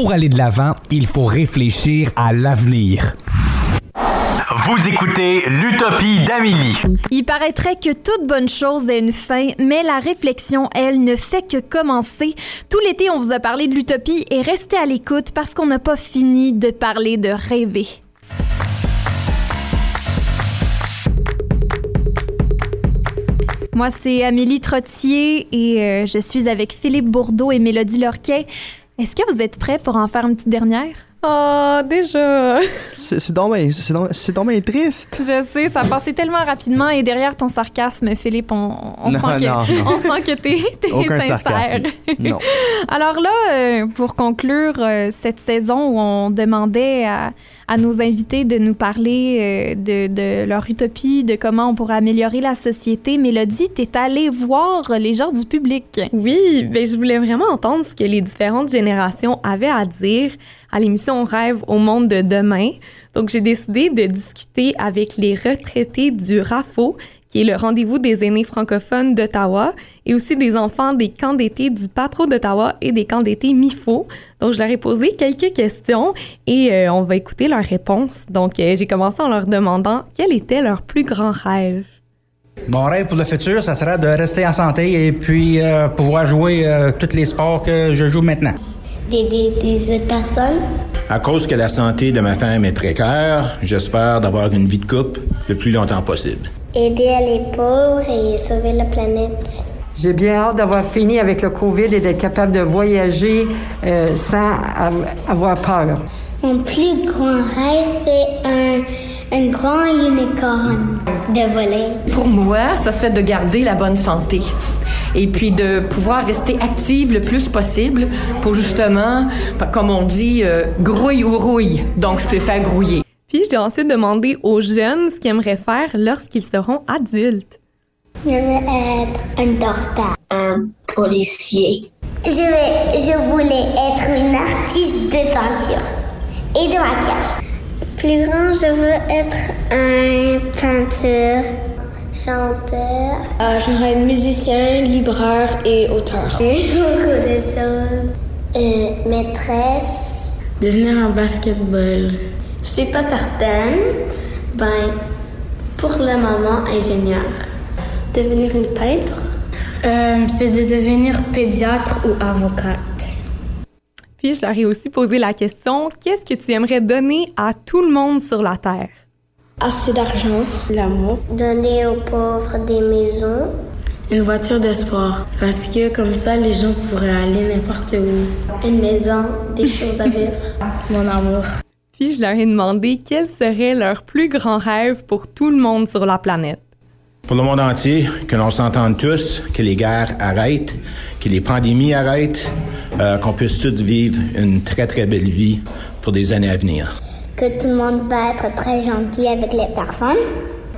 pour aller de l'avant, il faut réfléchir à l'avenir. Vous écoutez l'Utopie d'Amélie. Il paraîtrait que toute bonne chose a une fin, mais la réflexion, elle, ne fait que commencer. Tout l'été, on vous a parlé de l'utopie et restez à l'écoute parce qu'on n'a pas fini de parler de rêver. Moi, c'est Amélie Trottier et euh, je suis avec Philippe Bourdeau et Mélodie Lorquet. Est-ce que vous êtes prêts pour en faire une petite dernière? Oh, déjà! C'est bien- c'est bien triste. Je sais, ça a passé tellement rapidement et derrière ton sarcasme, Philippe, on, on Non, sent, que, non, non. on sent que t'es sincère. sarcasme. Non. Alors là, euh, pour conclure euh, cette saison où on demandait à, à nos invités de nous parler euh, de, de leur utopie, de comment on pourrait améliorer la société, Mélodie, t'es allée voir les gens du public. Oui, ben je voulais vraiment entendre ce que les différentes générations avaient à dire à l'émission Rêve au monde de demain. Donc, j'ai décidé de discuter avec les retraités du RAFO, qui est le rendez-vous des aînés francophones d'Ottawa, et aussi des enfants des camps d'été du Patro d'Ottawa et des camps d'été MIFO. Donc, je leur ai posé quelques questions et euh, on va écouter leurs réponses. Donc, euh, j'ai commencé en leur demandant quel était leur plus grand rêve. Mon rêve pour le futur, ça serait de rester en santé et puis euh, pouvoir jouer tous les sports que je joue maintenant. D'aider des autres personnes. À cause que la santé de ma femme est précaire, j'espère d'avoir une vie de couple le plus longtemps possible. Aider les pauvres et sauver la planète. J'ai bien hâte d'avoir fini avec le COVID et d'être capable de voyager euh, sans av- avoir peur. Mon plus grand rêve, c'est un, un grand unicorn de voler. Pour moi, ça serait de garder la bonne santé et puis de pouvoir rester active le plus possible pour justement, comme on dit, euh, grouille ou rouille. Donc, je préfère grouiller. Puis, j'ai ensuite demandé aux jeunes ce qu'ils aimeraient faire lorsqu'ils seront adultes. Je veux être un docteur. Un policier. Je, vais, je voulais être une artiste de peinture et de maquillage. Plus grand, je veux être un peinture, chanteur. Euh, J'aimerais être musicien, libraire et auteur. Beaucoup de choses. Euh, maîtresse. Devenir un basketball. Je suis pas certaine. Ben, pour le moment, ingénieur. Devenir une peintre? Euh, C'est de devenir pédiatre ou avocate. Puis je leur ai aussi posé la question qu'est-ce que tu aimerais donner à tout le monde sur la Terre? Assez d'argent, l'amour, Donner aux pauvres des maisons. une voiture de sport. Parce que comme ça, les gens pourraient aller n'importe où. Une maison, des choses à vivre. Mon amour. Puis je leur ai demandé quel serait leur plus grand rêve pour tout le monde sur la planète. Pour le monde entier, que l'on s'entende tous, que les guerres arrêtent, que les pandémies arrêtent, euh, qu'on puisse tous vivre une très très belle vie pour des années à venir. Que tout le monde va être très gentil avec les personnes.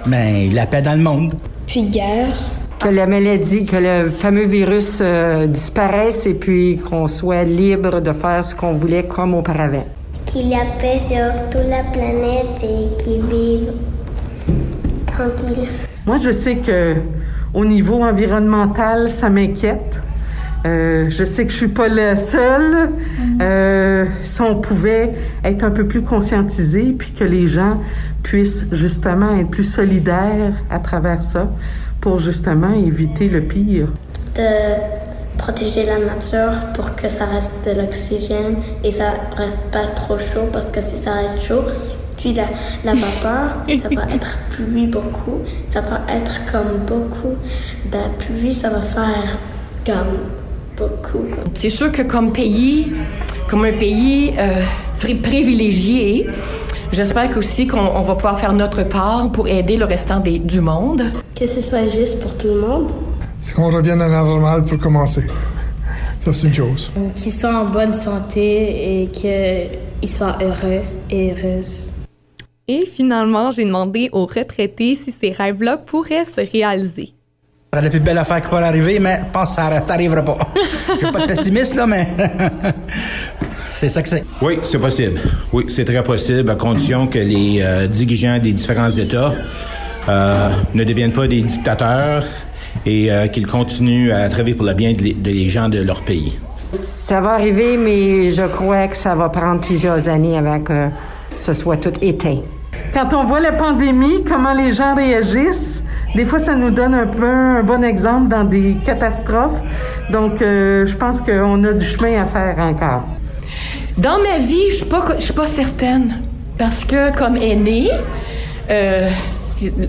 Ben, la paix dans le monde. Puis guerre. Que la maladie, que le fameux virus euh, disparaisse et puis qu'on soit libre de faire ce qu'on voulait comme auparavant. Qu'il y a paix sur toute la planète et qu'ils vivent tranquille. Moi, je sais que au niveau environnemental, ça m'inquiète. Euh, je sais que je suis pas la seule. Euh, si on pouvait être un peu plus conscientisé, puis que les gens puissent justement être plus solidaires à travers ça, pour justement éviter le pire. De protéger la nature pour que ça reste de l'oxygène et ça reste pas trop chaud parce que si ça reste chaud, puis la, la vapeur, ça va être pluie beaucoup. Ça va être comme beaucoup de pluie, ça va faire comme beaucoup. C'est sûr que comme pays, comme un pays euh, pri- privilégié, j'espère aussi qu'on on va pouvoir faire notre part pour aider le restant des- du monde. Que ce soit juste pour tout le monde. C'est qu'on revienne à la normale pour commencer. Ça, c'est une chose. Qu'ils soient en bonne santé et qu'ils soient heureux et heureuses. Et finalement, j'ai demandé aux retraités si ces rêves-là pourraient se réaliser. C'est la plus belle affaire qui peut arriver, mais je pense que ça n'arrivera pas. Je suis pas de pessimiste, là, mais c'est ça que c'est. Oui, c'est possible. Oui, c'est très possible, à condition que les euh, dirigeants des différents États euh, ne deviennent pas des dictateurs et euh, qu'ils continuent à travailler pour le bien de les, de les gens de leur pays. Ça va arriver, mais je crois que ça va prendre plusieurs années avant que ce soit tout éteint. Quand on voit la pandémie, comment les gens réagissent, des fois, ça nous donne un peu un bon exemple dans des catastrophes. Donc, euh, je pense qu'on a du chemin à faire encore. Dans ma vie, je suis pas, je suis pas certaine. Parce que, comme aînée, euh,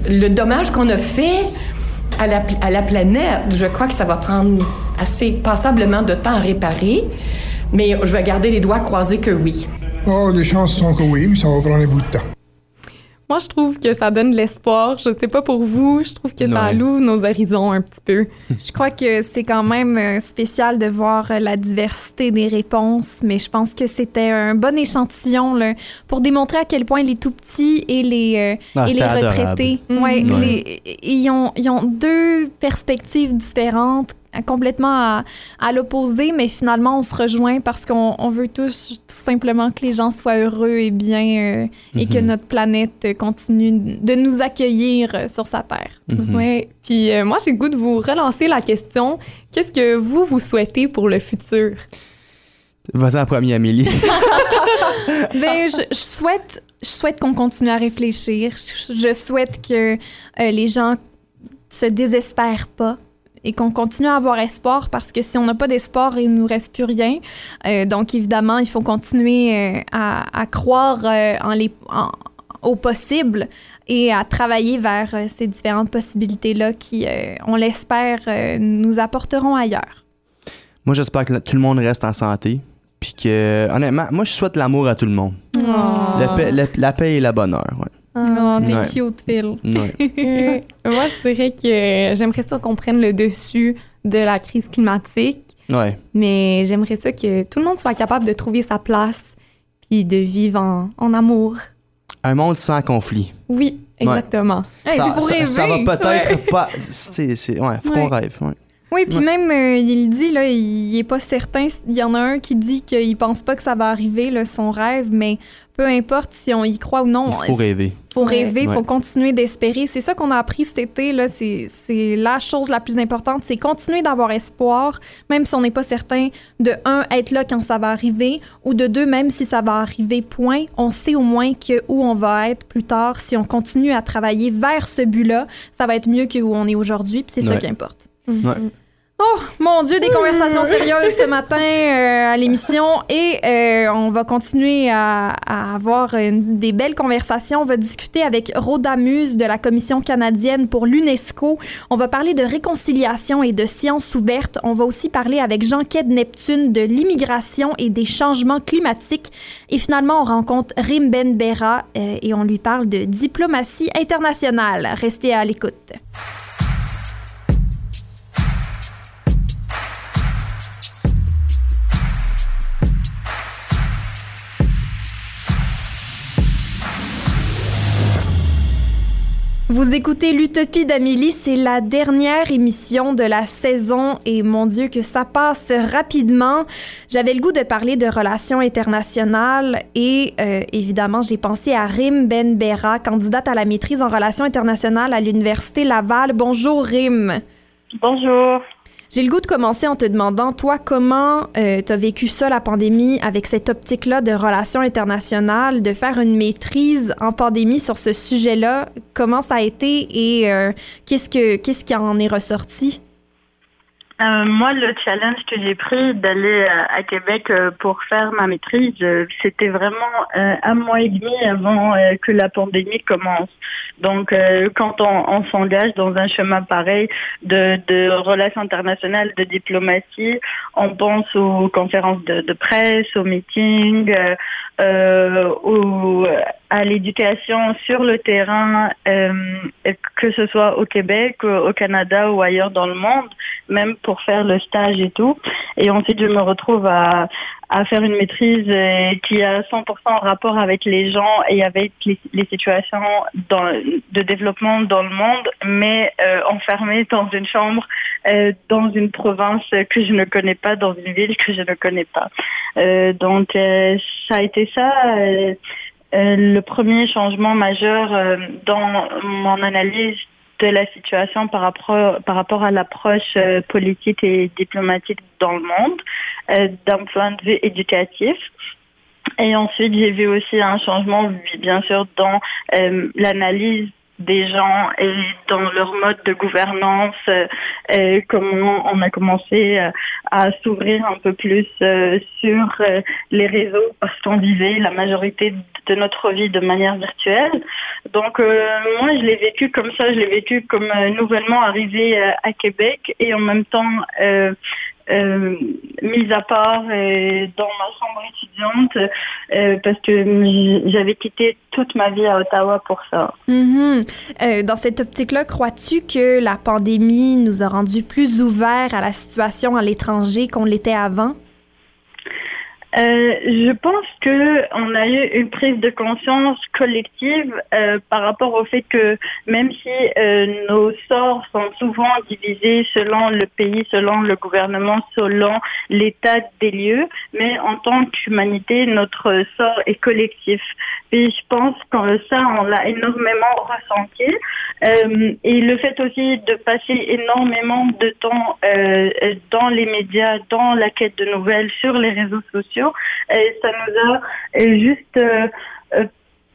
le dommage qu'on a fait à la, à la planète, je crois que ça va prendre assez passablement de temps à réparer. Mais je vais garder les doigts croisés que oui. Oh, les chances sont que oui, mais ça va prendre un bout de temps. Moi, je trouve que ça donne de l'espoir. Je sais pas pour vous, je trouve que ça alloue nos horizons un petit peu. Je crois que c'est quand même euh, spécial de voir euh, la diversité des réponses, mais je pense que c'était un bon échantillon là, pour démontrer à quel point les tout petits et les, euh, Ah, et les retraités, Mhm. ouais, Ouais. les- ils, ont, ils ont deux perspectives différentes complètement à, à l'opposé, mais finalement on se rejoint parce qu'on on veut tous tout simplement que les gens soient heureux et bien euh, et que Mhm. notre planète continue de nous accueillir euh, sur sa terre. Mhm. Ouais. Puis euh, moi, j'ai le goût de vous relancer la question. Qu'est-ce que vous, vous souhaitez pour le futur? Vas-y en premier, Amélie. Ben, je, je souhaite, je souhaite qu'on continue à réfléchir. Je, je souhaite que euh, les gens se désespèrent pas et qu'on continue à avoir espoir parce que si on n'a pas d'espoir, il nous reste plus rien. Euh, donc, évidemment, il faut continuer euh, à, à croire euh, en les, en- au possible et à travailler vers euh, ces différentes possibilités-là qui, euh, on l'espère, euh, nous apporteront ailleurs. moi, j'espère que tout le monde reste en santé. Puis que, honnêtement, moi, je souhaite l'amour à tout le monde. La, paix, la, la paix et la bonheur, ouais. Oh, t'es Ouais. cute, Phil. Ouais. Moi, je dirais que j'aimerais ça qu'on prenne le dessus de la crise climatique, Ouais. mais j'aimerais ça que tout le monde soit capable de trouver sa place puis de vivre en, en amour. Un monde sans conflit. Oui, Ouais. exactement. Hey, ça, ça- va peut-être Ouais. pas. C'est, c'est, ouais, faut Ouais. qu'on rêve. Oui, puis Ouais. même, euh, il dit, là, il est pas certain. Il y en a un qui dit qu'il pense pas que ça va arriver, là, son rêve, mais peu importe si on y croit ou non. Il faut rêver. faut rêver, il Ouais. faut continuer d'espérer. C'est ça qu'on a appris cet été, là. C'est c'est la chose la plus importante, c'est continuer d'avoir espoir, même si on n'est pas certain de, un, être là quand ça va arriver, ou de deux, même si ça va arriver, point, on sait au moins que où on va être plus tard. Si on continue à travailler vers ce but-là, ça va être mieux que où on est aujourd'hui, puis c'est ça qui importe. Ouais. Oh, mon Dieu, des conversations sérieuses ce matin euh, à l'émission et euh, on va continuer à, à avoir des belles conversations. On va discuter avec Rhoda Muse de la Commission canadienne pour l'UNESCO. On va parler de réconciliation et de sciences ouvertes. On va aussi parler avec Jean-Qued Neptune de l'immigration et des changements climatiques. Et finalement, on rencontre Rim Ben Bera euh, et on lui parle de diplomatie internationale. Restez à l'écoute. Vous écoutez l'Utopie d'Amélie, c'est la dernière émission de la saison et mon Dieu que ça passe rapidement. J'avais le goût de parler de relations internationales et euh, évidemment j'ai pensé à Rim Ben Bera, candidate à la maîtrise en relations internationales à l'Université Laval. Bonjour Rim. Bonjour. J'ai le goût de commencer en te demandant, toi, comment tu as vécu ça, la pandémie, avec cette optique-là de relations internationales, de faire une maîtrise en pandémie sur ce sujet-là? Comment ça a été et euh, qu'est-ce, que, qu'est-ce qui en est ressorti? Euh, moi, le challenge que j'ai pris d'aller euh, à Québec euh, pour faire ma maîtrise, c'était vraiment un mois et demi avant que la pandémie commence. Donc, quand on, s'engage dans un chemin pareil de, de relations internationales, de diplomatie, on pense aux conférences de presse, aux meetings, euh, euh, au- à l'éducation sur le terrain, euh, que ce soit au Québec, au Canada ou ailleurs dans le monde, même pour faire le stage et tout. Et ensuite, je me retrouve à, à faire une maîtrise qui a 100% en rapport avec les gens et avec les, situations de développement dans le monde, mais euh, enfermée dans une chambre, euh, dans une province que je ne connais pas, dans une ville que je ne connais pas. Euh, donc, ça a été ça. le premier changement majeur dans mon analyse de la situation par rapport, par rapport à l'approche euh, politique et diplomatique dans le monde, euh, d'un point de vue éducatif. Et ensuite, j'ai vu aussi un changement, bien sûr, dans euh, l'analyse des gens et dans leur mode de gouvernance, euh, et comment on a commencé euh, à s'ouvrir un peu plus euh, sur euh, les réseaux parce qu'on vivait la majorité de notre vie de manière virtuelle. Donc euh, moi, je l'ai vécu comme ça, je l'ai vécu comme euh, nouvellement arrivé euh, à Québec et en même temps euh, euh, mise à part euh, dans ma chambre étudiante euh, parce que j'avais quitté toute ma vie à Ottawa pour ça. Mhm. Euh, dans cette optique-là, crois-tu que la pandémie nous a rendus plus ouverts à la situation à l'étranger qu'on l'était avant? Euh, je pense que on a eu une prise de conscience collective euh, par rapport au fait que même si euh, nos sorts sont souvent divisés selon le pays, selon le gouvernement, selon l'état des lieux, mais en tant qu'humanité, notre sort est collectif. Et je pense que ça, on l'a énormément ressenti. Et le fait aussi de passer énormément de temps dans les médias, dans la quête de nouvelles, sur les réseaux sociaux, et ça nous a euh, juste euh, euh,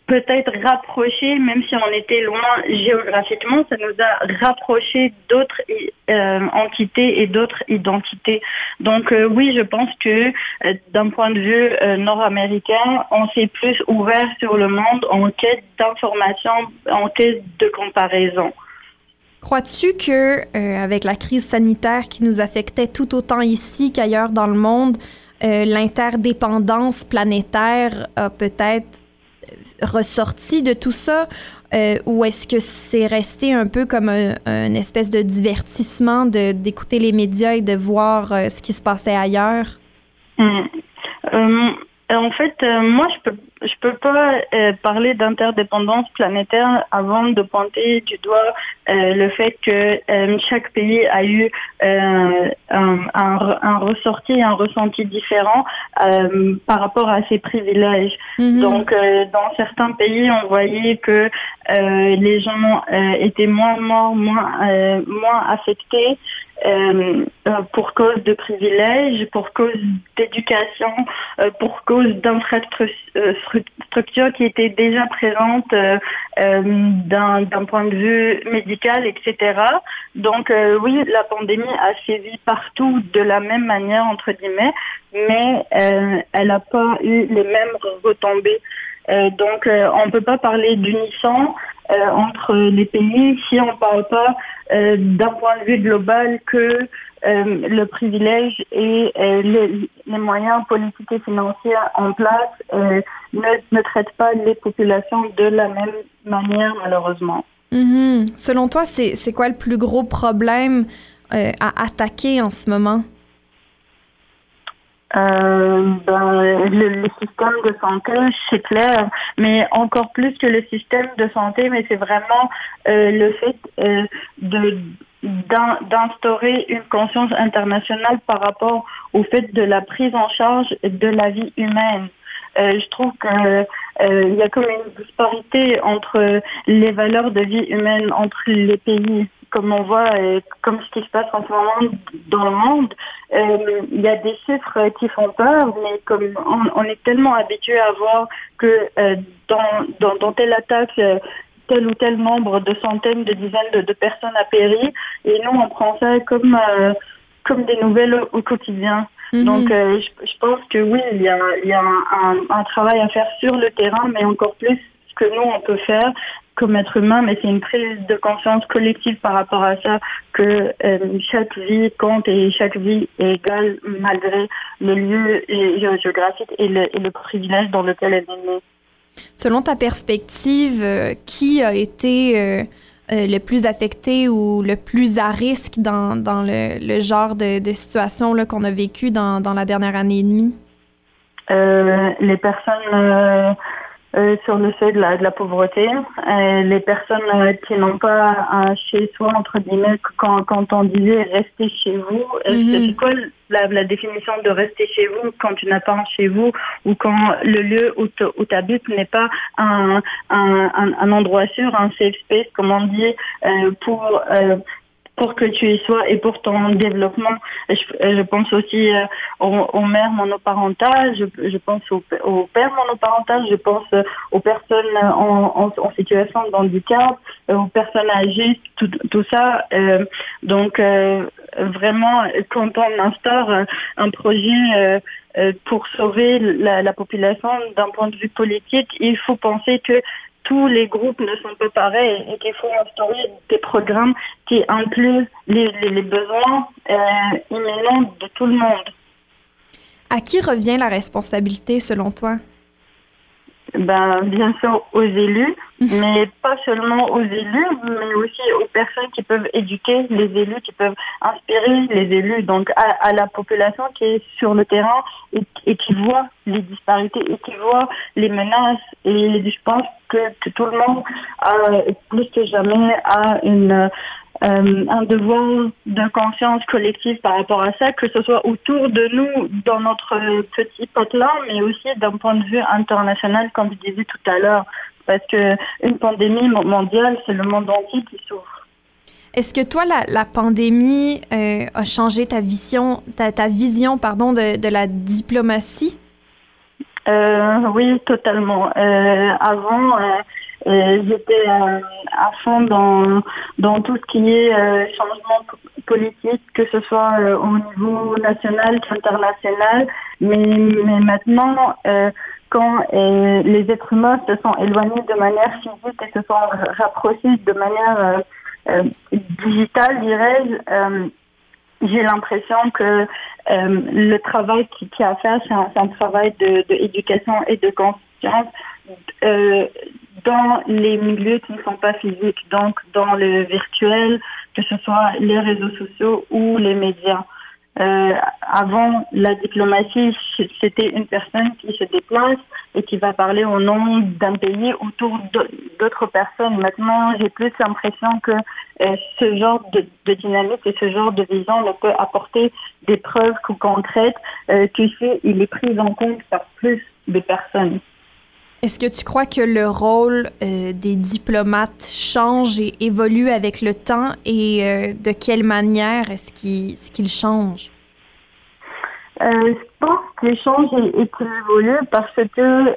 peut-être rapprochés, même si on était loin géographiquement, ça nous a rapprochés d'autres euh, entités et d'autres identités. Donc euh, oui, je pense que euh, d'un point de vue euh, nord-américain, on s'est plus ouvert sur le monde en quête d'information, en quête de comparaison. Crois-tu que euh, avec la crise sanitaire qui nous affectait tout autant ici qu'ailleurs dans le monde, euh, l'interdépendance planétaire a peut-être ressorti de tout ça euh, ou est-ce que c'est resté un peu comme un, un espèce de divertissement d'écouter les médias et de voir euh, ce qui se passait ailleurs? Euh, en fait, euh, moi, je peux, je peux pas euh, parler d'interdépendance planétaire avant de pointer du doigt euh, le fait que euh, chaque pays a eu euh, un, un, un ressorti, un ressenti différent euh, par rapport à ses privilèges. Donc, euh, dans certains pays, on voyait que euh, les gens euh, étaient moins morts, moins, euh, moins affectés euh, euh, pour cause de privilèges, pour cause d'éducation, euh, pour cause d'infrastructures qui étaient déjà présentes euh, euh, d'un point de vue médical, etc. Donc euh, oui, la pandémie a sévi partout de la même manière, entre guillemets, mais elle n'a pas eu les mêmes retombées. Euh, donc, euh, on ne peut pas parler d'unisson euh, entre les pays si on ne parle pas d'un point de vue global que le privilège et les, moyens politiques et financiers en place ne, traitent pas les populations de la même manière, malheureusement. Mhm. Selon toi, c'est quoi le plus gros problème à attaquer en ce moment? Euh, ben, le, le système de santé, c'est clair, mais encore plus que le système de santé, mais c'est vraiment euh, le fait euh, d'instaurer une conscience internationale par rapport au fait de la prise en charge de la vie humaine. Euh, je trouve que euh, il y a comme une disparité entre les valeurs de vie humaine entre les pays, comme on voit, et comme ce qui se passe en ce moment dans le monde. Euh, Il y a des chiffres qui font peur, mais comme on, on est tellement habitué à voir que euh, dans, dans, dans telle attaque, euh, tel ou tel nombre de centaines, de dizaines de, de personnes a péri, et nous on prend ça comme euh, comme des nouvelles au, au quotidien. Donc euh, je, je pense que oui, il y a, il y a un, un, un travail à faire sur le terrain, mais encore plus ce que nous on peut faire comme être humain, mais c'est une prise de conscience collective par rapport à ça, que euh, chaque vie compte et chaque vie est égale malgré le lieu gé- géographique et le, et le privilège dans lequel elle est née. Selon ta perspective, euh, qui a été euh, le plus affecté ou le plus à risque dans, dans le, le genre de, de situation là, qu'on a vécu dans, dans la dernière année et demie? Les personnes euh, sur le seuil de la, de la pauvreté. Euh, les personnes euh, qui n'ont pas un chez soi, entre guillemets, quand, quand on disait rester chez vous, euh, Mhm. c'est quoi la, la définition de rester chez vous quand tu n'as pas un chez vous ou quand le lieu où tu habites n'est pas un, un, un, un endroit sûr, un safe space, comme on dit, euh, pour... pour que tu y sois et pour ton développement. Je, je pense aussi euh, aux, aux mères monoparentales, je, je pense aux, aux pères monoparentales, je pense euh, aux personnes en, en, en situation de handicap, euh, aux personnes âgées, tout, tout ça. Euh, donc euh, vraiment, quand on instaure euh, un projet pour sauver la, la population d'un point de vue politique, il faut penser que tous les groupes ne sont pas pareils et qu'il faut instaurer des programmes qui incluent les, les, besoins euh, imminents de tout le monde. À qui revient la responsabilité selon toi? Ben, bien sûr aux élus, mais pas seulement aux élus, mais aussi aux personnes qui peuvent éduquer les élus, qui peuvent inspirer les élus, donc à, à la population qui est sur le terrain et, et, qui voit les disparités et qui voit les menaces. Et je pense que, que tout le monde, a, plus que jamais, a une euh, un devoir de conscience collective par rapport à ça, que ce soit autour de nous, dans notre petit patelin, mais aussi d'un point de vue international, comme je disais tout à l'heure. Parce que une pandémie mondiale, c'est le monde entier qui souffre. Est-ce que toi, la, la pandémie euh, a changé ta vision, ta, ta vision pardon, de, de la diplomatie? Euh, oui, totalement. Euh, avant, euh, j'étais euh, à fond dans, dans tout ce qui est euh, changement politique, que ce soit euh, au niveau national qu'international. Mais, mais maintenant, euh, quand euh, les êtres humains se sont éloignés de manière physique et se sont rapprochés de manière euh, euh, digitale, dirais-je, euh, j'ai l'impression que euh, le travail qui, qui a à faire, c'est un, travail d'éducation et de conscience euh, dans les milieux qui ne sont pas physiques, donc dans le virtuel, que ce soit les réseaux sociaux ou les médias. Euh, avant, la diplomatie, c'était une personne qui se déplace et qui va parler au nom d'un pays autour d'autres personnes. Maintenant, j'ai plus l'impression que euh, ce genre de, dynamique et ce genre de vision ne peut apporter des preuves concrètes euh, qu'il est pris en compte par plus de personnes. Est-ce que tu crois que le rôle euh, des diplomates change et évolue avec le temps? Et euh, de quelle manière est-ce qu'il est change? Euh, je pense qu'il change et, qu'il évolue parce que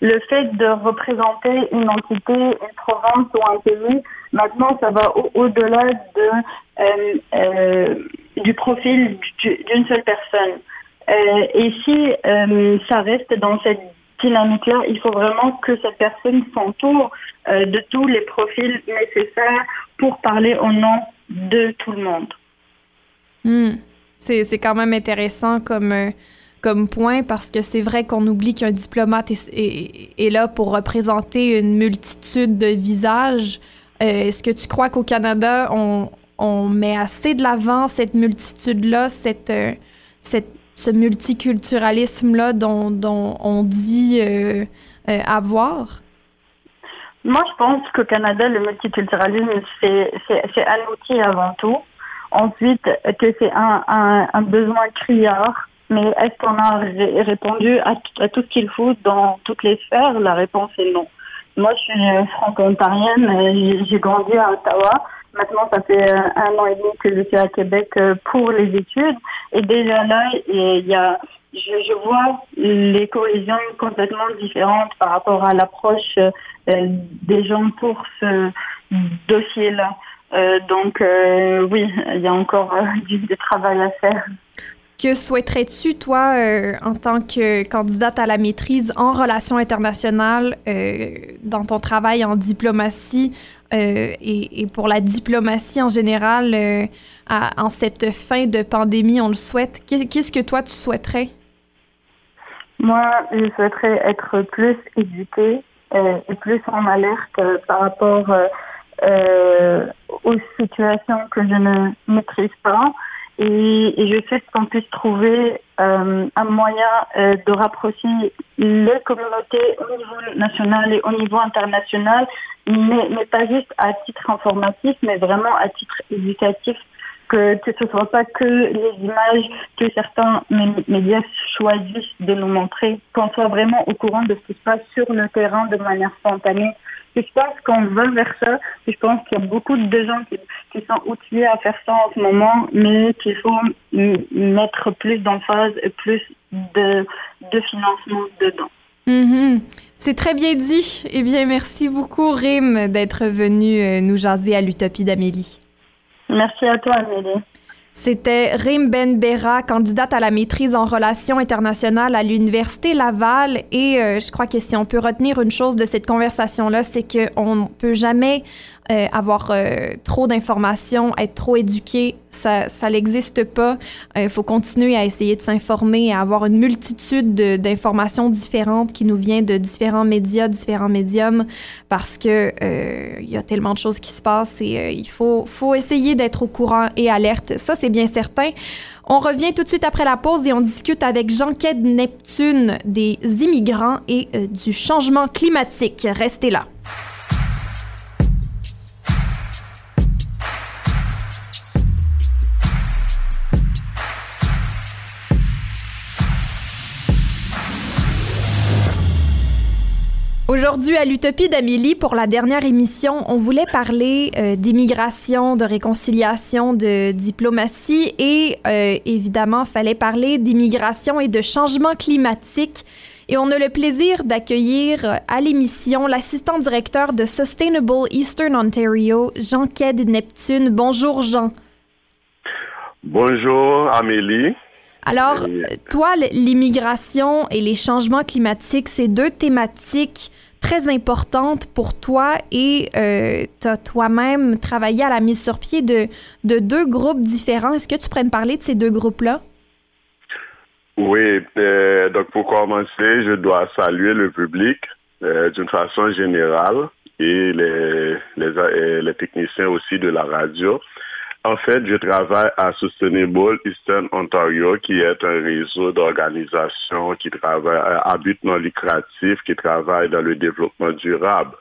le fait de représenter une entité, une province ou un pays, maintenant ça va au-delà de, du profil d'une seule personne. et si ça reste dans cette dynamique-là, il faut vraiment que cette personne s'entoure euh, de tous les profils nécessaires pour parler au nom de tout le monde. Mmh. C'est quand même intéressant comme, euh, comme point parce que c'est vrai qu'on oublie qu'un diplomate est, là pour représenter une multitude de visages. Euh, Est-ce que tu crois qu'au Canada, on, on met assez de l'avant cette multitude-là, cette, cette ce multiculturalisme-là dont, on dit euh, euh, avoir? Moi, je pense qu'au Canada, le multiculturalisme, c'est un outil avant tout. Ensuite, que c'est un, besoin criard? Mais est-ce qu'on a ré répondu à, à tout ce qu'il faut dans toutes les sphères? La réponse est non. Moi, je suis franco-ontarienne, j'ai grandi à Ottawa. Maintenant, ça fait un an et demi que je suis à Québec pour les études. Et déjà là, il y a, je, vois les cohésions complètement différentes par rapport à l'approche euh, des gens pour ce dossier-là. Euh, donc, euh, oui, il y a encore du, travail à faire. Que souhaiterais-tu, toi, en tant que candidate à la maîtrise en relations internationales, dans ton travail en diplomatie, euh, et, pour la diplomatie en général, euh, en cette fin de pandémie, on le souhaite. Qu'est-ce que toi, tu souhaiterais? Moi, je souhaiterais être plus éduquée euh, et plus en alerte par rapport aux situations que je ne maîtrise pas et, je souhaite qu'on puisse trouver euh, un moyen euh, de rapprocher les communautés au niveau national et au niveau international, mais, mais pas juste à titre informatif, mais vraiment à titre éducatif que, ce ne soit pas que les images que certains médias choisissent de nous montrer, qu'on soit vraiment au courant de ce qui se passe sur le terrain de manière spontanée. Je pense qu'on va vers ça. je pense qu'il y a beaucoup de gens qui, sont outillés à faire ça en ce moment, mais qu'il faut mettre plus d'emphase et plus de, financement dedans. Mm-hmm. C'est très bien dit. Eh bien, merci beaucoup, Rim, d'être venu euh, nous jaser à l'Utopie d'Amélie. Merci à toi, Amélie. C'était Rim Benbera, candidate à la maîtrise en relations internationales à l'Université Laval. Et euh, je crois que si on peut retenir une chose de cette conversation-là, c'est qu'on ne peut jamais euh, avoir euh, trop d'informations, être trop éduqué, ça, ça n'existe pas. Il euh, faut continuer à essayer de s'informer, à avoir une multitude d'informations différentes qui nous viennent de différents médias, différents médiums, parce que il y a tellement de choses qui se passent et il faut, faut essayer d'être au courant et alerte. Ça, c'est bien certain. On revient tout de suite après la pause et on discute avec Jean-Qued Neptune des immigrants et du changement climatique. Restez là. Aujourd'hui, à l'Utopie d'Amélie, pour la dernière émission, on voulait parler euh, d'immigration, de réconciliation, de diplomatie et euh, évidemment, fallait parler d'immigration et de changement climatique. Et on a le plaisir d'accueillir euh, à l'émission l'assistant directeur de Sustainable Eastern Ontario, Jean Ked Neptune. Bonjour Jean. Bonjour Amélie. Alors, toi, l'immigration et les changements climatiques, c'est deux thématiques très importantes pour toi et euh, tu as toi-même travaillé à la mise sur pied de, de deux groupes différents. Est-ce que tu pourrais me parler de ces deux groupes-là? Oui, euh, donc pour commencer, je dois saluer le public euh, d'une façon générale et les, les techniciens aussi de la radio. En fait, je travaille à Sustainable Eastern Ontario, qui est un réseau d'organisations qui travaillent à but non lucratif, qui travaille dans le développement durable.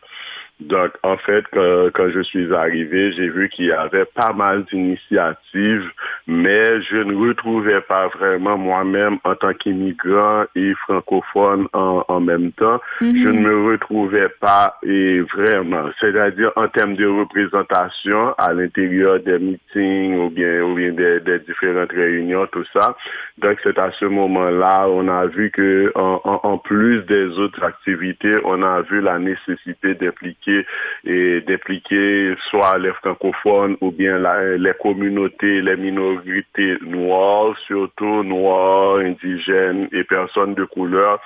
Donc, en fait, quand, je suis arrivé, j'ai vu qu'il y avait pas mal d'initiatives, mais je ne retrouvais pas vraiment moi-même en tant qu'immigrant et francophone en, même temps, mhm. je ne me retrouvais pas et vraiment, c'est-à-dire en termes de représentation à l'intérieur des meetings ou bien, ou bien des, différentes réunions, tout ça. Donc, c'est à ce moment-là, on a vu que en, en plus des autres activités, on a vu la nécessité d'impliquer et d'impliquer soit les francophones ou bien les communautés, les minorités noires, surtout noires, indigènes et personnes de couleur.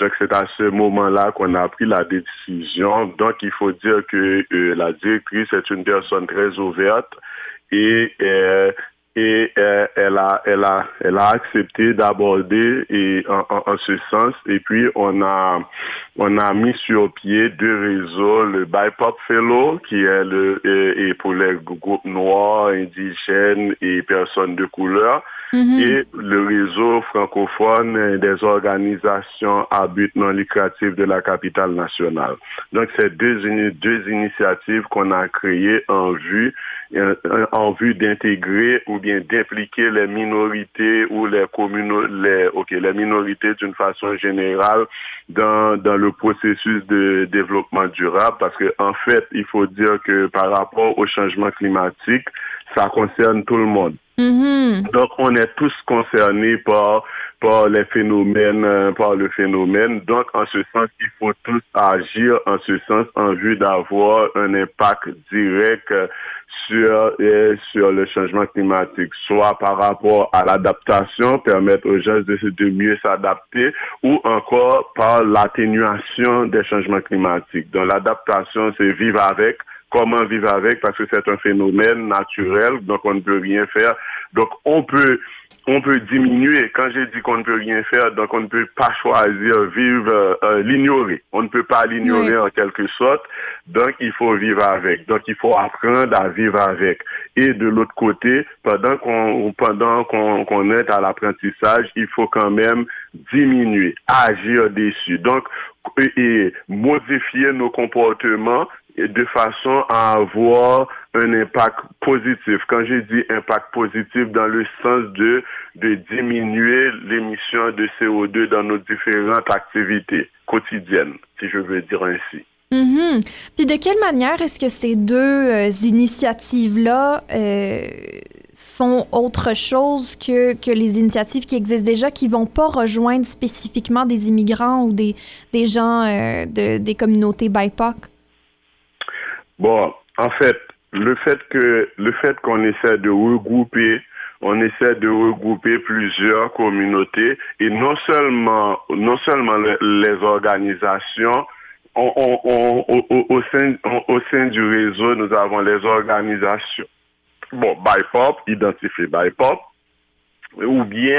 Donc c'est à ce moment-là qu'on a pris la décision. Donc il faut dire que euh, la directrice est une personne très ouverte et euh, et euh, elle a elle a elle a accepté d'aborder en, ce sens. Et puis on a on a mis sur pied deux réseaux le BIPOP Fellow qui est le et, pour les groupes noirs indigènes et personnes de couleur mm-hmm. et le réseau francophone des organisations à but non lucratif de la capitale nationale donc c'est deux deux initiatives qu'on a créées en vue euh, en vue d'intégrer ou bien d'impliquer les minorités ou les communautés, les, les minorités d'une façon générale dans, dans le processus de développement durable parce que en fait, il faut dire que par rapport au changement climatique, ça concerne tout le monde. Mm-hmm. Donc, on est tous concernés par par les phénomènes, euh, par le phénomène. Donc, en ce sens, il faut tous agir en ce sens en vue d'avoir un impact direct sur, euh, sur le changement climatique, soit par rapport à l'adaptation, permettre aux gens de, de mieux s'adapter, ou encore par l'atténuation des changements climatiques. Donc, l'adaptation, c'est vivre avec, comment vivre avec parce que c'est un phénomène naturel, donc on ne peut rien faire. Donc on peut on peut diminuer. Quand j'ai dit qu'on ne peut rien faire, donc on ne peut pas choisir vivre, euh, euh, l'ignorer. On ne peut pas l'ignorer en quelque sorte. Donc il faut vivre avec. Donc il faut apprendre à vivre avec. Et de l'autre côté, pendant qu'on pendant qu'on qu'on est à l'apprentissage, il faut quand même diminuer, agir dessus. Donc et modifier nos comportements de façon à avoir un impact positif. Quand j'ai dit impact positif, dans le sens de, de diminuer l'émission de CO2 dans nos différentes activités quotidiennes, si je veux dire ainsi. Mm Puis de quelle manière est-ce que ces deux euh, initiatives-là euh, font autre chose que, que les initiatives qui existent déjà, qui vont pas rejoindre spécifiquement des immigrants ou des, des gens euh, de, des communautés BIPOC? Bon, en fait, le fait que le fait qu'on essaie de regrouper on essaie de regrouper plusieurs communautés et non seulement non seulement les, organisations au, sein, au sein du réseau, nous avons les organisations. Bon, BIPOP, identifié BIPOP, ou bien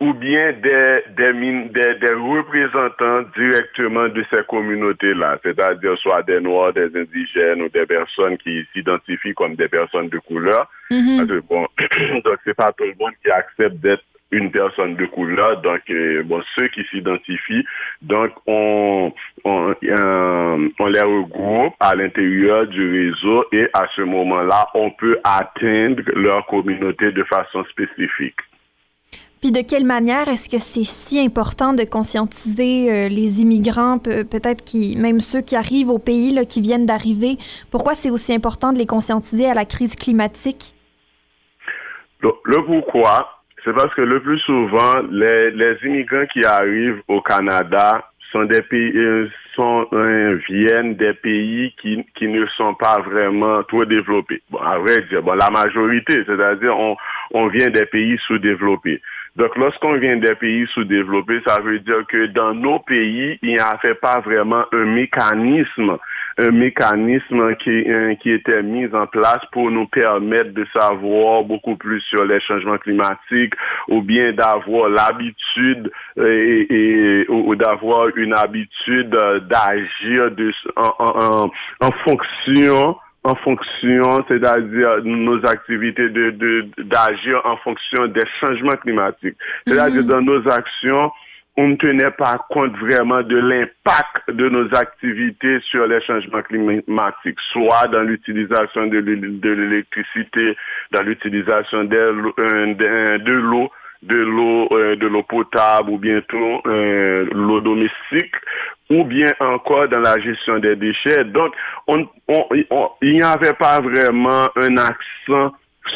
ou bien des, des, des, des, représentants directement de ces communautés-là, c'est-à-dire soit des Noirs, des indigènes ou des personnes qui s'identifient comme des personnes de couleur. Mm bon, donc c'est pas tout le monde qui accepte d'être une personne de couleur, donc euh, bon ceux qui s'identifient, donc on on, euh, on les regroupe à l'intérieur du réseau et à ce moment-là, on peut atteindre leur communauté de façon spécifique. Puis de quelle manière est-ce que c'est si important de conscientiser euh, les immigrants, peut-être qui, même ceux qui arrivent au pays, qui viennent d'arriver? Pourquoi c'est aussi important de les conscientiser à la crise climatique? Le, pourquoi, c'est parce que le plus souvent, les, les, immigrants qui arrivent au Canada sont des pays, euh, sont, euh, viennent des pays qui, qui ne sont pas vraiment trop développés. Bon, à vrai dire, bon, la majorité, c'est-à-dire on, on vient des pays sous-développés. Donc, lorsqu'on vient des pays sous-développés, ça veut dire que dans nos pays, il n'y a fait pas vraiment un mécanisme, un mécanisme qui, euh, qui était mis en place pour nous permettre de savoir beaucoup plus sur les changements climatiques ou bien d'avoir l'habitude euh, et, ou, d'avoir une habitude euh, d'agir en, en, en fonction en fonction, c'est-à-dire nos activités de d'agir en fonction des changements climatiques. C'est-à-dire mhm. dans nos actions, on ne tenait pas compte vraiment de l'impact de nos activités sur les changements climatiques, soit dans l'utilisation de l'électricité, dans l'utilisation de l'eau, de l'eau euh, de l'eau potable ou bientôt euh, l'eau domestique ou bien encore dans la gestion des déchets. Donc, on, il n'y avait pas vraiment un accent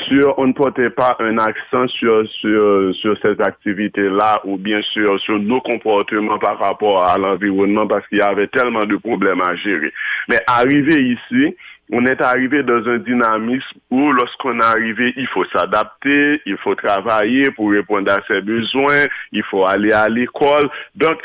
sur, on ne portait pas un accent sur, sur, sur cette activité-là ou bien sûr sur nos comportements par rapport à l'environnement parce qu'il y avait tellement de problèmes à gérer. Mais arrivé ici, on est arrivé dans un dynamisme où lorsqu'on est arrivé, il faut s'adapter, il faut travailler pour répondre à ses besoins, il faut aller à l'école. Donc,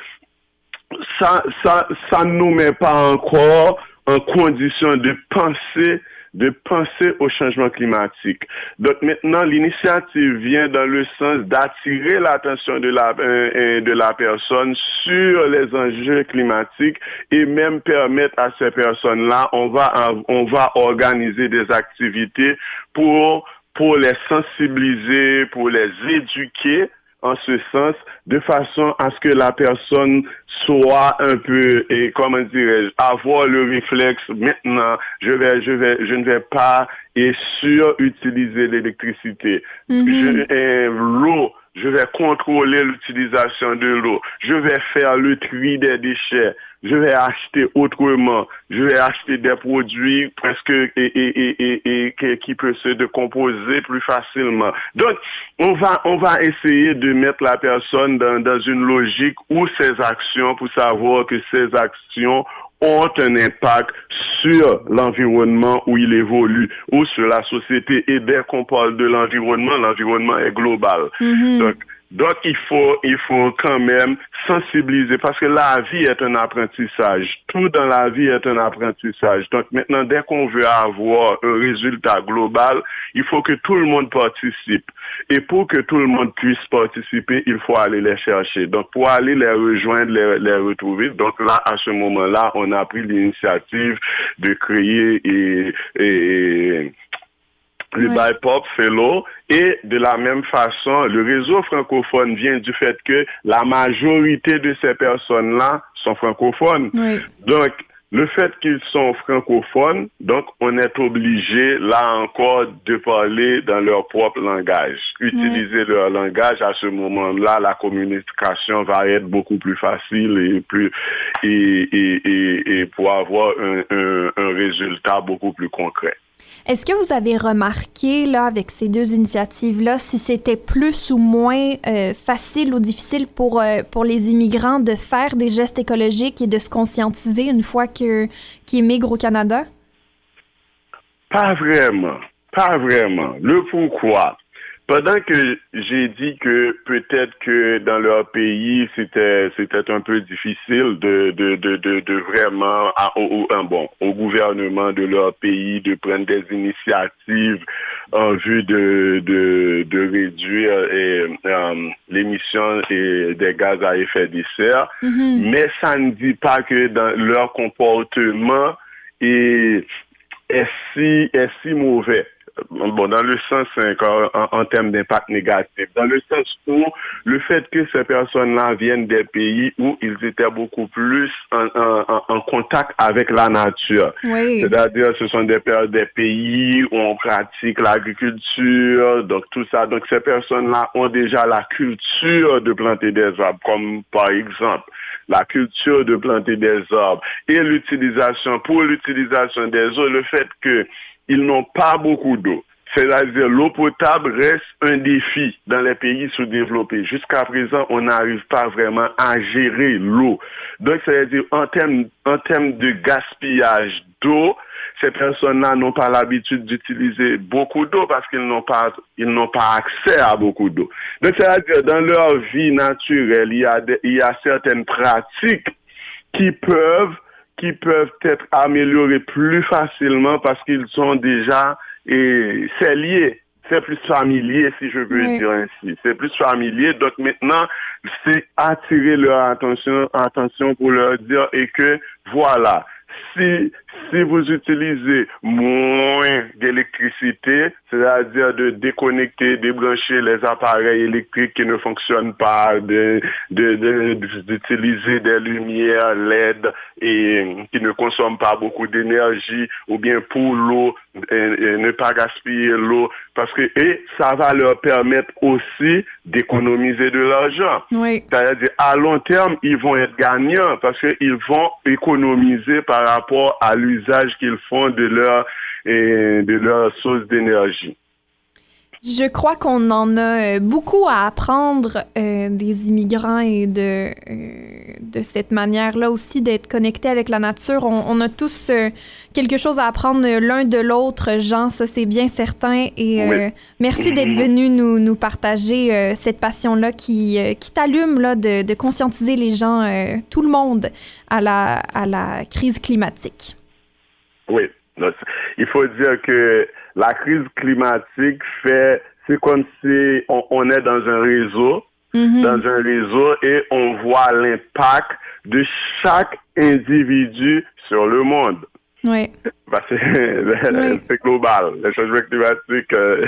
ça, ça, ça nous met pas encore en condition de penser de penser au changement climatique. Donc maintenant, l'initiative vient dans le sens d'attirer l'attention de la, euh, euh, de la personne sur les enjeux climatiques et même permettre à ces personnes-là, on va, on va organiser des activités pour, pour les sensibiliser, pour les éduquer en ce sens, de façon à ce que la personne soit un peu, et comment dirais-je, avoir le réflexe, maintenant, je vais, je vais, je ne vais pas et sur utiliser l'électricité. Mm-hmm. L'eau, je vais contrôler l'utilisation de l'eau, je vais faire le tri des déchets, je vais acheter autrement, je vais acheter des produits presque et, et, et, et, qui peuvent se décomposer plus facilement. Donc, on va, on va essayer de mettre la personne dans, dans une logique où ses actions, pour savoir que ses actions ont un impact sur l'environnement où il évolue ou sur la société. Et dès qu'on parle de l'environnement, l'environnement est global. Mm-hmm. Donc, Donc, il faut, il faut quand même sensibiliser parce que la vie est un apprentissage. Tout dans la vie est un apprentissage. Donc, maintenant, dès qu'on veut avoir un résultat global, il faut que tout le monde participe. Et pour que tout le monde puisse participer, il faut aller les chercher. Donc, pour aller les rejoindre, les, retrouver. Donc, là, à ce moment-là, on a pris l'initiative de créer et le Ouais. BIPOP Fellow et de la même façon, le réseau francophone vient du fait que la majorité de ces personnes-là sont francophones. Donc, le fait qu'ils sont francophones, donc on est obligé, là encore, de parler dans leur propre langage. Utiliser leur langage, à ce moment-là, la communication va être beaucoup plus facile et plus et, et, et, et pour avoir un, un, un résultat beaucoup plus concret. Est-ce que vous avez remarqué, là, avec ces deux initiatives-là, si c'était plus ou moins euh, facile ou difficile pour, euh, pour les immigrants de faire des gestes écologiques et de se conscientiser une fois qu'ils migrent au Canada? Pas vraiment. Pas vraiment. Le pourquoi? Pendant que j'ai dit que peut-être que dans leur pays c'était c'était un peu difficile de de de de, de vraiment à- au, bon au gouvernement de leur pays de prendre des initiatives en vue de de de réduire et, euh, l'émission et des gaz à effet de serre Mhm. mais ça ne dit pas que dans leur comportement est, est, si, est si mauvais. Bon, dans le sens hein, en, en- termes d'impact négatif, dans le sens où le fait que ces personnes-là viennent des pays où ils étaient beaucoup plus en, en- en- contact avec la nature. Oui. C'est-à-dire, ce sont des, des pays où on pratique l'agriculture, donc tout ça. Donc, ces personnes-là ont déjà la culture de planter des arbres, comme par exemple la culture de planter des arbres et l'utilisation, pour l'utilisation des eaux, le fait que ils n'ont pas beaucoup d'eau. C'est-à-dire l'eau potable reste un défi dans les pays sous-développés. Jusqu'à présent, on n'arrive pas vraiment à gérer l'eau. Donc, c'est-à-dire en termes, en de gaspillage d'eau, ces personnes-là n'ont pas l'habitude d'utiliser beaucoup d'eau parce qu'ils n'ont pas, ils n'ont pas accès à beaucoup d'eau. Donc, c'est-à-dire dans leur vie naturelle, il y a, il y a certaines pratiques qui peuvent qui peuvent être améliorées plus facilement parce qu'ils sont déjà et c'est lié c'est plus familier si je peux Oui. dire ainsi c'est plus familier donc maintenant c'est attirer leur attention attention pour leur dire et que voilà si si vous utilisez moins d'électricité, c'est-à-dire de déconnecter, débrancher les appareils électriques qui ne fonctionnent pas, de- de- de- d'utiliser des lumières LED et qui ne consomment pas beaucoup d'énergie, ou bien pour l'eau, ne pas gaspiller l'eau, parce que et ça va leur permettre aussi d'économiser de l'argent. Oui. C'est-à-dire, à long terme, ils vont être gagnants parce qu'ils vont économiser par rapport à l'usage qu'ils font de leur, eh, de leur source d'énergie. Je crois qu'on en a euh, beaucoup à apprendre euh, des immigrants et de, euh, de cette manière-là aussi d'être connectés avec la nature. On, on a tous euh, quelque chose à apprendre euh, l'un de l'autre, Jean, ça c'est bien certain. Et euh, Oui. merci d'être venu nous, nous partager euh, cette passion-là qui, euh, qui t'allume là, de, de conscientiser les gens, euh, tout le monde, à la, à la crise climatique. Oui. Il faut dire que la crise climatique fait, c'est comme si on, on est dans un réseau, Mhm. dans un réseau et on voit l'impact de chaque individu sur le monde. Oui. C'est global. Les changements climatiques euh,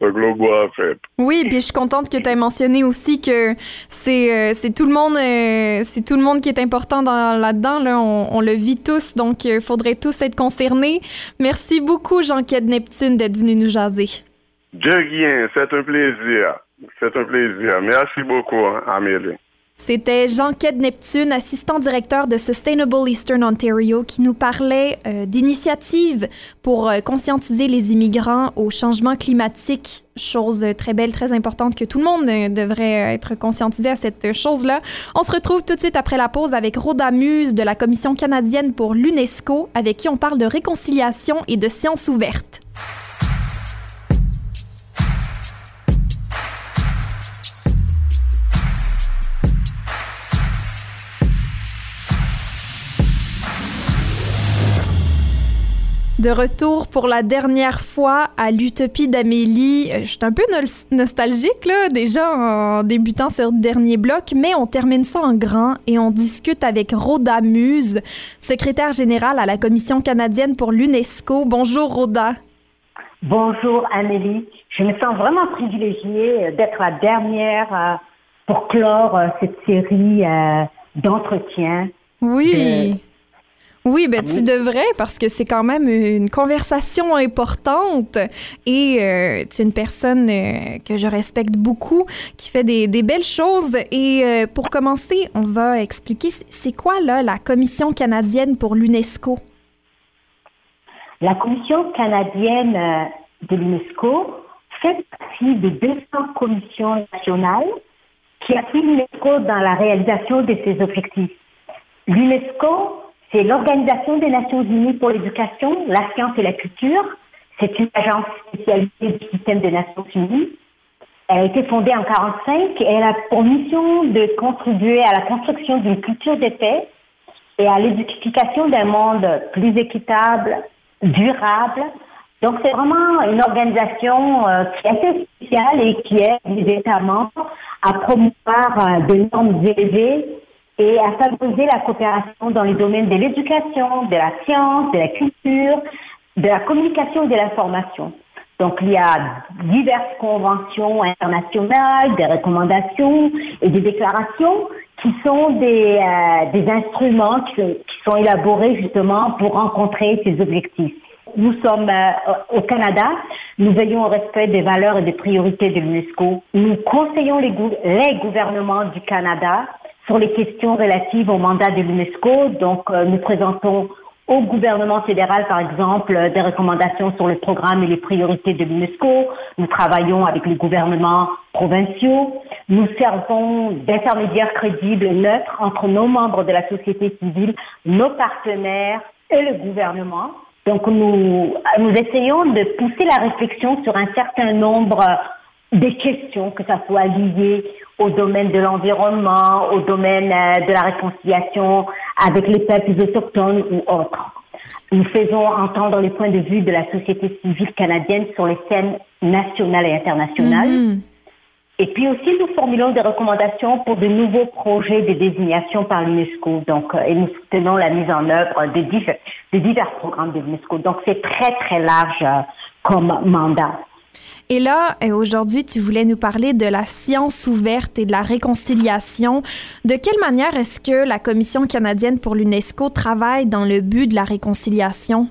sont globaux en fait. Oui, puis je suis contente que tu aies mentionné aussi que c'est euh, c'est tout le monde euh, c'est tout le monde qui est important dans là-dedans là, on, on le vit tous donc il faudrait tous être concernés. Merci beaucoup Jean-Claude Neptune d'être venu nous jaser. De rien, c'est un plaisir. C'est un plaisir. Merci beaucoup, hein, Amélie. C'était Jean-Claude Neptune, assistant directeur de Sustainable Eastern Ontario, qui nous parlait euh, d'initiatives pour euh, conscientiser les immigrants au changement climatique. Chose euh, très belle, très importante que tout le monde devrait être conscientisé à cette chose-là. On se retrouve tout de suite après la pause avec Rhoda Muse de la Commission canadienne pour l'UNESCO, avec qui on parle de réconciliation et de sciences ouvertes. De retour pour la dernière fois à l'Utopie d'Amélie. Euh, Je suis un peu no- nostalgique, là, déjà en débutant ce dernier bloc, mais on termine ça en grand et on discute avec Rhoda Muse, secrétaire générale à la Commission canadienne pour l'UNESCO. Bonjour, Rhoda. Bonjour Amélie. Je me sens vraiment privilégiée euh, d'être la dernière euh, pour clore cette série d'entretiens. Oui. Oui, ben tu devrais parce que c'est quand même une conversation importante et euh, tu es une personne euh, que je respecte beaucoup, qui fait des, des belles choses. Et euh, pour commencer, on va expliquer c'est quoi là la Commission canadienne pour l'UNESCO? La Commission canadienne de l'UNESCO fait partie de 200 commissions nationales qui appuient l'UNESCO dans la réalisation de ses objectifs. L'UNESCO, c'est l'Organisation des Nations Unies pour l'éducation, la science et la culture. C'est une agence spécialisée du système des Nations Unies. Elle a été fondée en 1945 et elle a pour mission de contribuer à la construction d'une culture de paix et à l'édification d'un monde plus équitable, durable. Donc c'est vraiment une organisation euh, qui est assez spéciale et qui aide les États membres à promouvoir euh, des normes élevées et à favoriser la coopération dans les domaines de l'éducation, de la science, de la culture, de la communication et de l'information. Donc il y a diverses conventions internationales, des recommandations et des déclarations qui sont des, euh, instruments qui, sont élaborés justement pour rencontrer ces objectifs. Nous sommes euh, au Canada, nous veillons au respect des valeurs et des priorités de l'UNESCO. Nous conseillons les gouvernements du Canada sur les questions relatives au mandat de l'UNESCO. Donc, euh, nous présentons au gouvernement fédéral, par exemple, euh, des recommandations sur le programme et les priorités de l'UNESCO. Nous travaillons avec les gouvernements provinciaux. Nous servons d'intermédiaires crédibles et neutres entre nos membres de la société civile, nos partenaires et le gouvernement. Donc, nous, nous essayons de pousser la réflexion sur un certain nombre des questions, que ça soit lié au domaine de l'environnement, au domaine euh, de la réconciliation avec les peuples autochtones ou autres. Nous faisons entendre les points de vue de la société civile canadienne sur les scènes nationales et internationales. Et puis aussi, nous formulons des recommandations pour de nouveaux projets de désignation par l'UNESCO. Donc, euh, et nous soutenons la mise en œuvre de divers, de divers programmes de l'UNESCO. Donc, c'est très, très large euh, comme mandat. Et là, euh, aujourd'hui, tu voulais nous parler de la science ouverte et de la réconciliation. De quelle manière est-ce que la Commission canadienne pour l'UNESCO travaille dans le but de la réconciliation?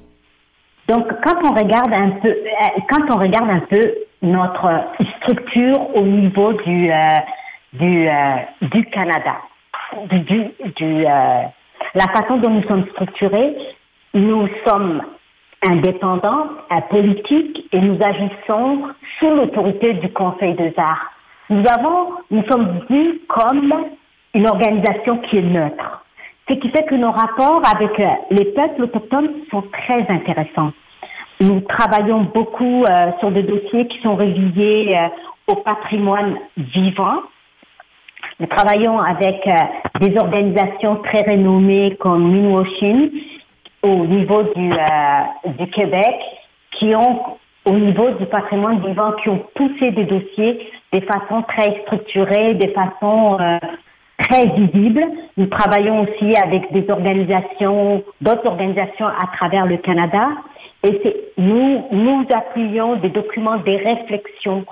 Donc, quand on regarde un peu, euh, quand on regarde un peu notre structure au niveau du euh, du Canada, du, du, la façon dont nous sommes structurés, nous sommes indépendants, politiques et nous agissons sous l'autorité du Conseil des arts. Nous avons, nous sommes vus comme une organisation qui est neutre. Ce qui fait que nos rapports avec euh, les peuples autochtones sont très intéressants. Nous travaillons beaucoup euh, sur des dossiers qui sont reliés euh, au patrimoine vivant. Nous travaillons avec euh, des organisations très renommées comme Minwashin au niveau du, euh, du Québec qui ont au niveau du patrimoine vivant qui ont poussé des dossiers de façon très structurée, de façon euh, très visible. Nous travaillons aussi avec des organisations, d'autres organisations à travers le Canada. Et c'est, nous, nous appuyons des documents, des réflexions,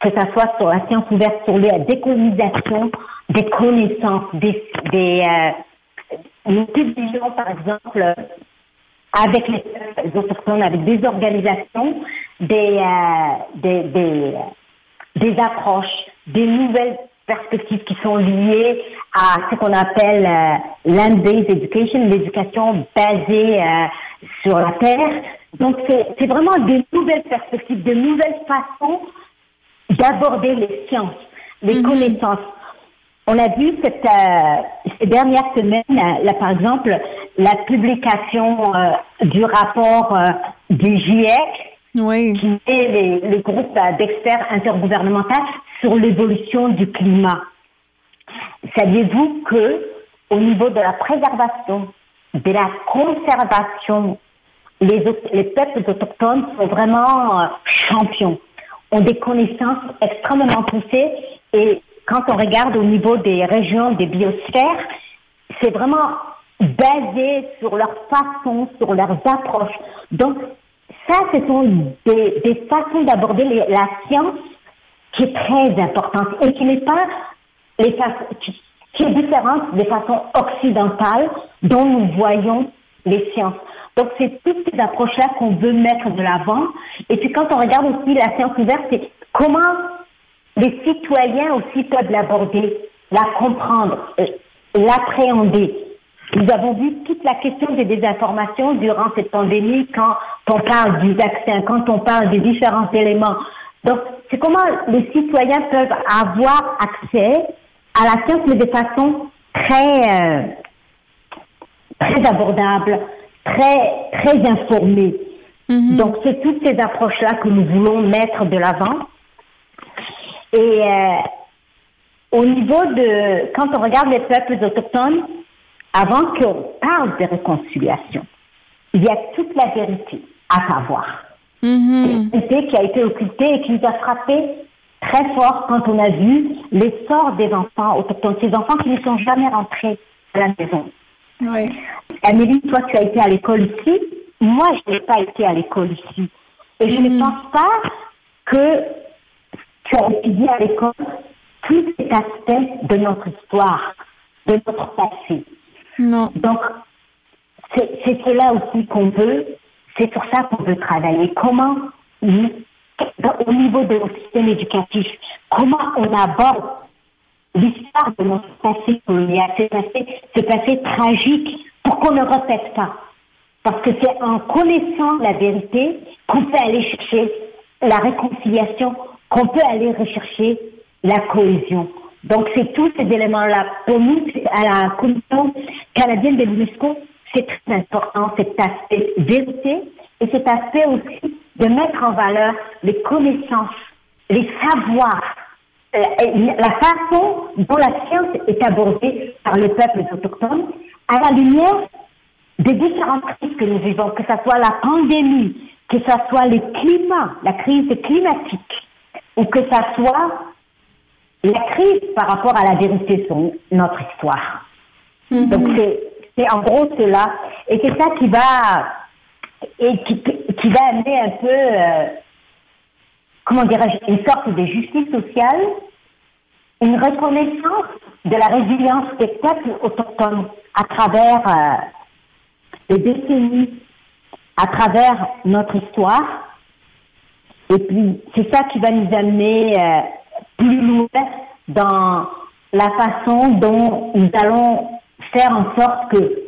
que ce soit sur la science ouverte, sur la décolonisation des connaissances, des, des euh, nous publions par exemple avec les peuples autochtones, avec des organisations, des, euh, des, des, des approches, des nouvelles perspectives qui sont liées à ce qu'on appelle euh, land-based education, l'éducation basée euh, sur la terre. Donc c'est vraiment des nouvelles perspectives, de nouvelles façons d'aborder les sciences, les connaissances. On a vu cette, euh, ces dernières semaines, euh, là, par exemple, la publication euh, du rapport euh, du GIEC, qui est le groupe d'experts intergouvernemental sur l'évolution du climat. Saviez-vous que au niveau de la préservation, de la conservation les, les peuples autochtones sont vraiment champions, ont des connaissances extrêmement poussées et quand on regarde au niveau des régions des biosphères, c'est vraiment basé sur leur façon, sur leurs approches. Donc, ça, ce sont des, façons d'aborder la science qui est très importante et qui n'est pas les qui, qui est différente des façons occidentales dont nous voyons les sciences. Donc, c'est toutes ces approches-là qu'on veut mettre de l'avant. Et puis, quand on regarde aussi la science ouverte, c'est comment les citoyens aussi peuvent l'aborder, la comprendre, l'appréhender. Nous avons vu toute la question des désinformations durant cette pandémie quand on parle du vaccin, quand on parle des différents éléments. Donc, c'est comment les citoyens peuvent avoir accès à la science, mais de façon très, euh, très abordable, très, très informée. Donc, c'est toutes ces approches-là que nous voulons mettre de l'avant. Et euh, au niveau de, quand on regarde les peuples autochtones, avant qu'on parle de réconciliation, il y a toute la vérité à savoir. Une vérité qui a été occultée et qui nous a frappé très fort quand on a vu l'essor des enfants autochtones, ces enfants qui ne sont jamais rentrés à la maison. Oui. Amélie, toi, tu as été à l'école ici. Moi, je n'ai pas été à l'école ici. Et je ne pense pas que as étudié à l'école tous ces aspects de notre histoire, de notre passé. Non. Donc, c'est cela aussi qu'on veut, c'est pour ça qu'on veut travailler. Comment, au niveau de notre système éducatif, comment on aborde l'histoire de notre passé colonial, ce passé, ce passé tragique, pour qu'on ne répète pas. Parce que c'est en connaissant la vérité qu'on peut aller chercher la réconciliation, qu'on peut aller rechercher la cohésion. Donc, c'est tous ces éléments-là. Pour nous, à la Commission canadienne de l'UNESCO, c'est très important, cet aspect vérité et cet aspect aussi de mettre en valeur les connaissances, les savoirs, euh, la façon dont la science est abordée par les peuples autochtones à la lumière des différentes crises que nous vivons, que ce soit la pandémie, que ce soit le climat, la crise climatique, ou que ce soit la crise par rapport à la vérité sur notre histoire. Donc c'est en gros cela. Et c'est ça qui va et qui, qui va amener un peu, euh, comment dirais-je, une sorte de justice sociale, une reconnaissance de la résilience des peuples autochtones à travers euh, les décennies, à travers notre histoire. Et puis, c'est ça qui va nous amener euh, plus loin dans la façon dont nous allons faire en sorte que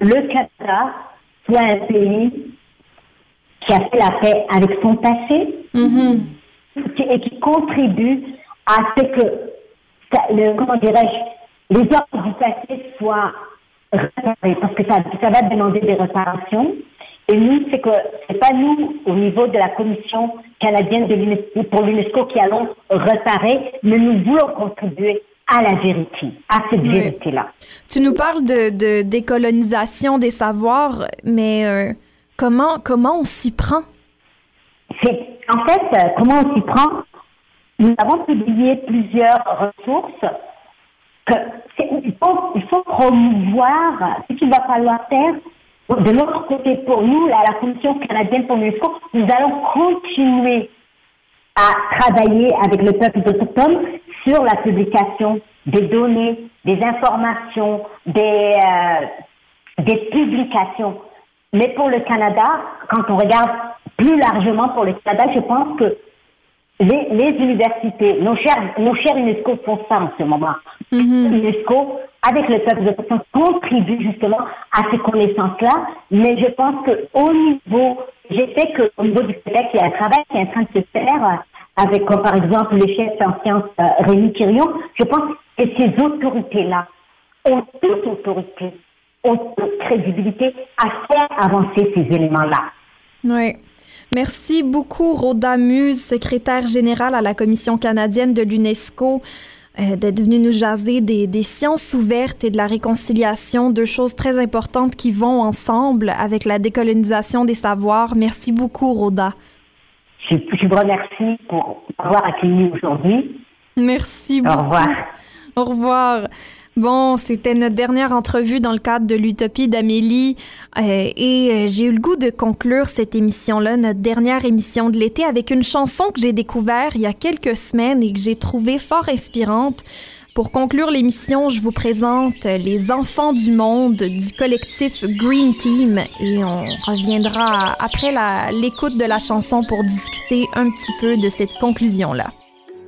le Canada soit un pays qui a fait la paix avec son passé et qui contribue à ce que, le, comment dirais-je, les ordres du passé soient réparés, parce que ça, ça va demander des réparations. Et nous, c'est que c'est pas nous, au niveau de la Commission canadienne de pour l'UNESCO, qui allons réparer, mais nous voulons contribuer à la vérité, à cette Oui. vérité-là. Tu nous parles de, de décolonisation des savoirs, mais euh, comment, comment on s'y prend? En fait, euh, comment on s'y prend? Nous avons publié plusieurs ressources. Que c'est- il, faut, il faut promouvoir ce qu'il va falloir faire. De notre côté, pour nous, la Commission canadienne pour l'UNESCO, nous allons continuer à travailler avec le peuple autochtone sur la publication des données, des informations, des, euh, des publications. Mais pour le Canada, quand on regarde plus largement pour le Canada, je pense que les, les universités, nos chers, nos chers UNESCO font ça en ce moment. UNESCO, avec le peuple autochtone, contribue justement à ces connaissances-là, mais je pense qu'au niveau, je sais qu'au niveau du Québec, il y a un travail qui est en train de se faire euh, avec, comme par exemple, le chef en sciences euh, Rémi Quirion. Je pense que ces autorités-là ont toute autorité, ont toute crédibilité à faire avancer ces éléments-là. Oui. Merci beaucoup, Rhoda Muse, secrétaire générale à la Commission canadienne de l'UNESCO. euh, d'être venu nous jaser des, des sciences ouvertes et de la réconciliation, deux choses très importantes qui vont ensemble avec la décolonisation des savoirs. Merci beaucoup, Rhoda. Je, je vous remercie pour m'avoir accueilli aujourd'hui. Merci beaucoup. Au revoir. Au revoir. Bon, c'était notre dernière entrevue dans le cadre de l'Utopie d'Amélie euh, et euh, j'ai eu le goût de conclure cette émission-là, notre dernière émission de l'été, avec une chanson que j'ai découverte il y a quelques semaines et que j'ai trouvée fort inspirante. Pour conclure l'émission, je vous présente les enfants du monde du collectif Green Team et on reviendra après l'écoute de la chanson pour discuter un petit peu de cette conclusion-là.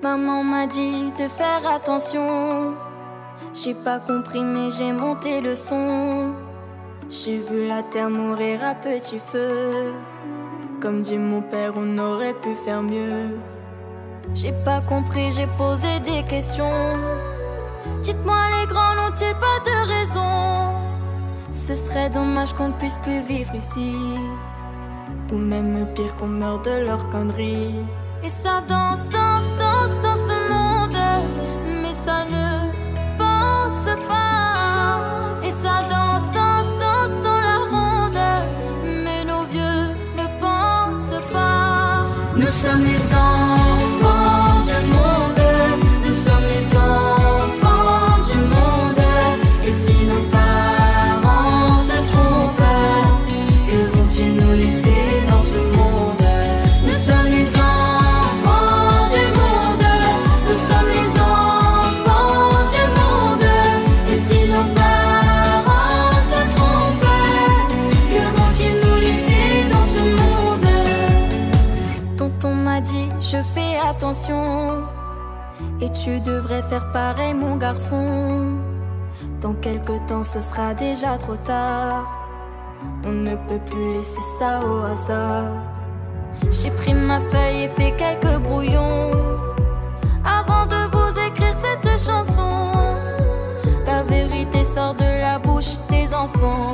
Maman m'a dit de faire attention. J'ai pas compris, mais j'ai monté le son. J'ai vu la terre mourir à petit feu. Comme dit mon père, on aurait pu faire mieux. J'ai pas compris, j'ai posé des questions. Dites-moi, les grands n'ont-ils pas de raison? Ce serait dommage qu'on ne puisse plus vivre ici. Ou même pire qu'on meure de leurs conneries. Et ça danse, danse, danse tu devrais faire pareil, mon garçon. Dans quelque temps, ce sera déjà trop tard. On ne peut plus laisser ça au hasard. J'ai pris ma feuille et fait quelques brouillons. Avant de vous écrire cette chanson, la vérité sort de la bouche des enfants.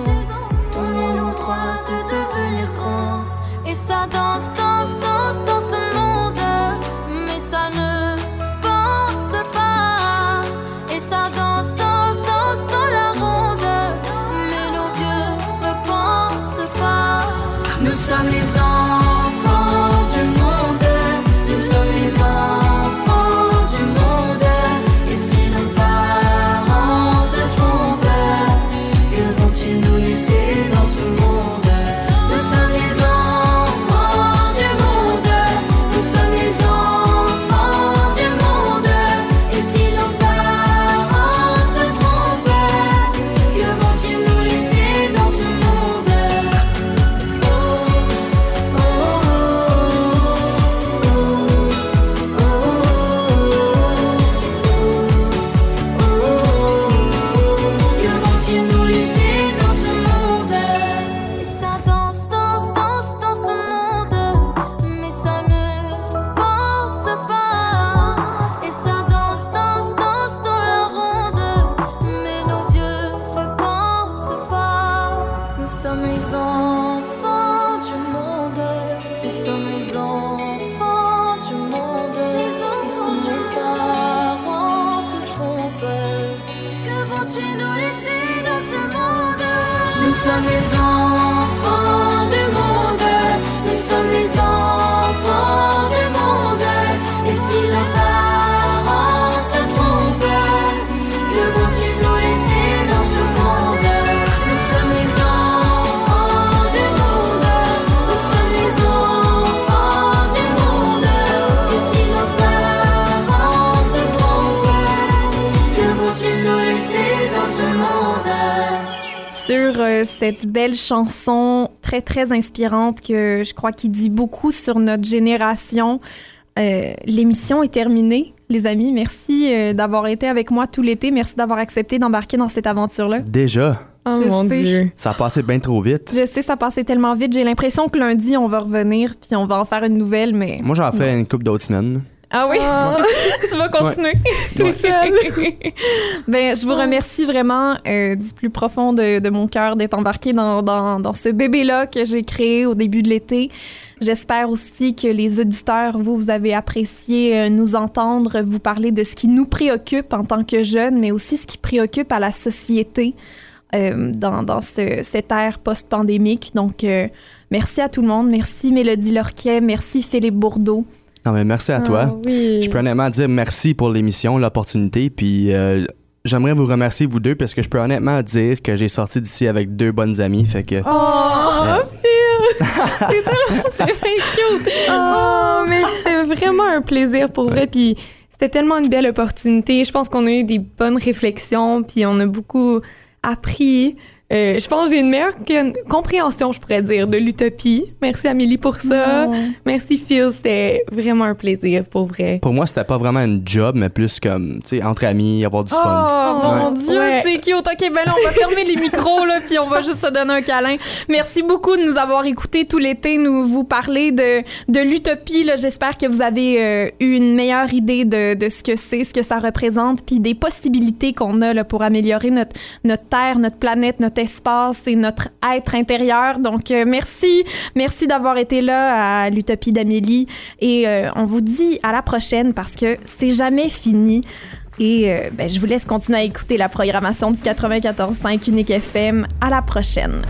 Cette belle chanson très très inspirante que je crois qui dit beaucoup sur notre génération. Euh, L'émission est terminée, les amis. Merci euh, d'avoir été avec moi tout l'été. Merci d'avoir accepté d'embarquer dans cette aventure-là. Déjà, Oh mon Dieu. ça a passé bien trop vite. Je sais, ça passait tellement vite. J'ai l'impression que lundi, on va revenir puis on va en faire une nouvelle, mais Moi, j'en fais une couple d'autres semaines. Ah oui? tu vas continuer. T'es seule. ben, je vous remercie vraiment euh, du plus profond de, de mon cœur d'être embarqué dans, dans, dans ce bébé-là que j'ai créé au début de l'été. J'espère aussi que les auditeurs, vous, vous avez apprécié euh, nous entendre, vous parler de ce qui nous préoccupe en tant que jeunes, mais aussi ce qui préoccupe à la société euh, dans, dans ce, cette ère post-pandémique. Donc, euh, merci à tout le monde. Merci Mélodie Lorquet. Merci Philippe Bourdeau. Non, mais merci à toi. Ah oui. Je peux honnêtement dire merci pour l'émission, l'opportunité, puis euh, j'aimerais vous remercier, vous deux, parce que je peux honnêtement dire que j'ai sorti d'ici avec deux bonnes amies, fait que... Oh, Phil! c'est tellement, c'est cute! Oh, mais c'était vraiment un plaisir pour vrai, puis c'était tellement une belle opportunité. Je pense qu'on a eu des bonnes réflexions, puis on a beaucoup appris. Euh, je pense que j'ai une meilleure compréhension, je pourrais dire, de l'utopie. Merci Amélie pour ça. Oh. Merci Phil, c'était vraiment un plaisir pour vrai. Pour moi, c'était pas vraiment un job, mais plus comme, tu sais, entre amis, avoir du Oh fun. mon Ouais. Dieu, Ouais. c'est cute. OK, ben là, on va fermer les micros, là, puis on va juste se donner un câlin. Merci beaucoup de nous avoir écoutés tout l'été, nous vous parler de, de l'utopie. là. J'espère que vous avez euh, eu une meilleure idée de, de ce que c'est, ce que ça représente, puis des possibilités qu'on a là, pour améliorer notre, notre Terre, notre planète, notre espace et notre être intérieur. Donc, euh, merci. Merci d'avoir été là à l'Utopie d'Amélie. Et euh, on vous dit à la prochaine parce que c'est jamais fini. Et euh, ben, je vous laisse continuer à écouter la programmation du 94.5 Unique FM. À la prochaine.